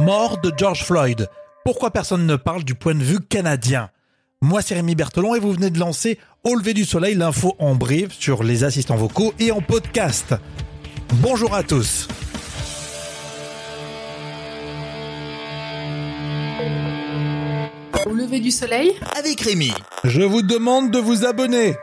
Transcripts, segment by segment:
Mort de George Floyd. Pourquoi personne ne parle du point de vue canadien? Moi, c'est Rémi Berthelon et vous venez de lancer Au lever du soleil, l'info en brief sur les assistants vocaux et en podcast. Bonjour à tous. Au lever du soleil? Avec Rémi. Je vous demande de vous abonner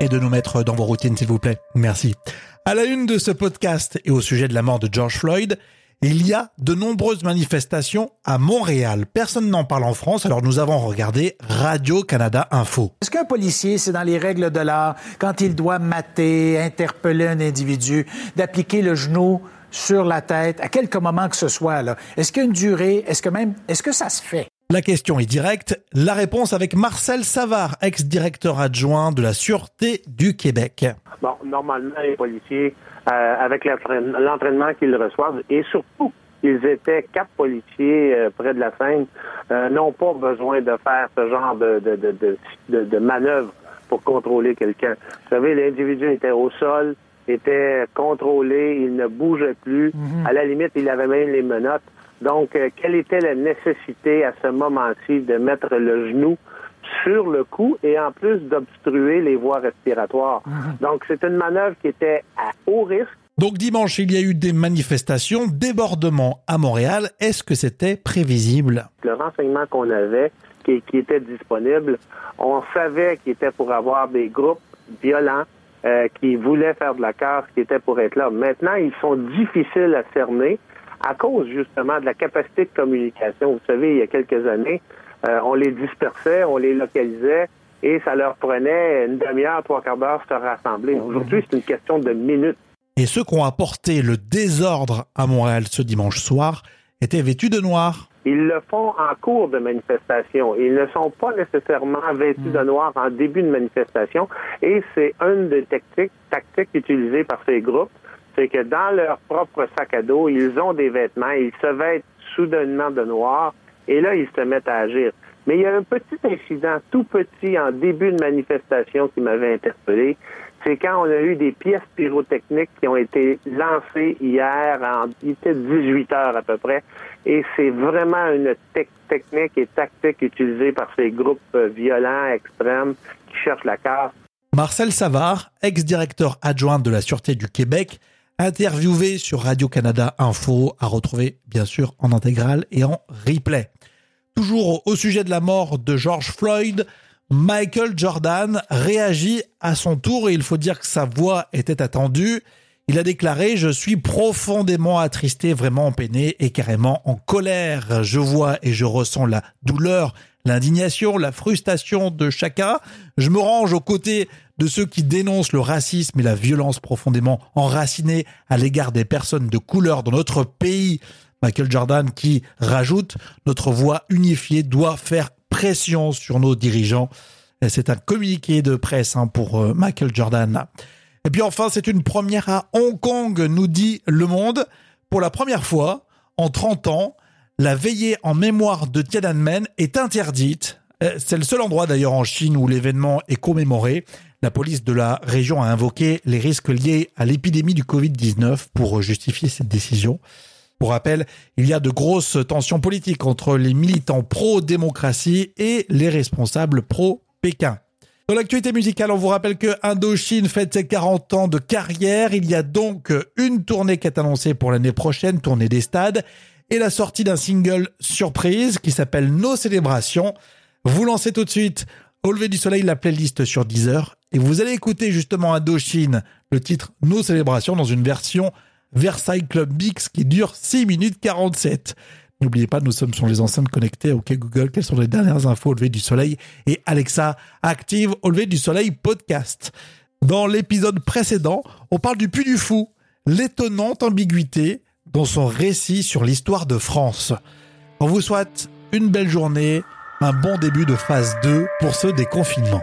et de nous mettre dans vos routines, s'il vous plaît. Merci. À la une de ce podcast et au sujet de la mort de George Floyd, il y a de nombreuses manifestations à Montréal. Personne n'en parle en France, alors nous avons regardé Radio-Canada Info. Est-ce qu'un policier, c'est dans les règles de l'art, quand il doit mater, interpeller un individu, d'appliquer le genou sur la tête, à quelque moment que ce soit, là? Est-ce qu'il y a une durée? Est-ce que même, est-ce que ça se fait? La question est directe. La réponse avec Marcel Savard, ex-directeur adjoint de la Sûreté du Québec. Bon, normalement, les policiers, euh, avec l'entraînement qu'ils reçoivent, et surtout, ils étaient quatre policiers euh, près de la scène, euh, n'ont pas besoin de faire ce genre de, de, de, de, de manœuvre pour contrôler quelqu'un. Vous savez, l'individu était au sol, était contrôlé, il ne bougeait plus. À la limite, il avait même les menottes. Donc, euh, quelle était la nécessité à ce moment-ci de mettre le genou sur le cou et en plus d'obstruer les voies respiratoires? Donc, c'est une manœuvre qui était à haut risque. Donc dimanche, il y a eu des manifestations, débordements à Montréal. Est-ce que c'était prévisible? Le renseignement qu'on avait, qui, qui, était disponible, on savait qu'il était pour avoir des groupes violents euh, qui voulaient faire de la casse, qui étaient pour être là. Maintenant, ils sont difficiles à cerner à cause justement de la capacité de communication. Vous savez, il y a quelques années, euh, on les dispersait, on les localisait et ça leur prenait une demi-heure, trois quarts d'heure se rassembler. Aujourd'hui, c'est une question de minutes. Et ceux qui ont apporté le désordre à Montréal ce dimanche soir étaient vêtus de noir. Ils le font en cours de manifestation. Ils ne sont pas nécessairement vêtus de noir en début de manifestation. Et c'est une des tactiques, tactiques utilisées par ces groupes c'est que dans leur propre sac à dos, ils ont des vêtements, ils se vêtent soudainement de noir, et là, ils se mettent à agir. Mais il y a un petit incident tout petit en début de manifestation qui m'avait interpellé. C'est quand on a eu des pièces pyrotechniques qui ont été lancées hier, il était 18 heures à peu près, et c'est vraiment une technique et tactique utilisée par ces groupes violents, extrêmes, qui cherchent la casse. Marcel Savard, ex-directeur adjoint de la Sûreté du Québec, interviewé sur Radio-Canada Info, à retrouver bien sûr en intégrale et en replay. Toujours au sujet de la mort de George Floyd, Michael Jordan réagit à son tour et il faut dire que sa voix était attendue. Il a déclaré Je suis profondément attristé, vraiment peiné et carrément en colère. Je vois et je ressens la douleur, l'indignation, la frustration de chacun. Je me range aux côtés de ceux qui dénoncent le racisme et la violence profondément enracinée à l'égard des personnes de couleur dans notre pays. Michael Jordan qui rajoute Notre voix unifiée doit faire pression sur nos dirigeants. C'est un communiqué de presse hein, pour euh, Michael Jordan. Et puis enfin, c'est une première à Hong Kong, nous dit Le Monde. Pour la première fois, en 30 ans, la veillée en mémoire de Tiananmen est interdite. Euh, c'est le seul endroit d'ailleurs en Chine où l'événement est commémoré. La police de la région a invoqué les risques liés à l'épidémie du Covid-19 pour justifier cette décision. Pour rappel, il y a de grosses tensions politiques entre les militants pro-démocratie et les responsables pro-Pékin. Dans l'actualité musicale, on vous rappelle que Indochine fête ses 40 ans de carrière. Il y a donc une tournée qui est annoncée pour l'année prochaine, tournée des stades, et la sortie d'un single surprise qui s'appelle Nos célébrations. Vous lancez tout de suite au lever du soleil la playlist sur Deezer et vous allez écouter justement Indochine, le titre Nos célébrations dans une version Versailles Club Mix qui dure 6 minutes 47. N'oubliez pas, nous sommes sur les enceintes connectées. OK Google, quelles sont les dernières infos au lever du soleil? Et Alexa, active au lever du soleil podcast. Dans l'épisode précédent, on parle du Puy du Fou, l'étonnante ambiguïté dans son récit sur l'histoire de France. On vous souhaite une belle journée, un bon début de phase 2 pour ce déconfinement.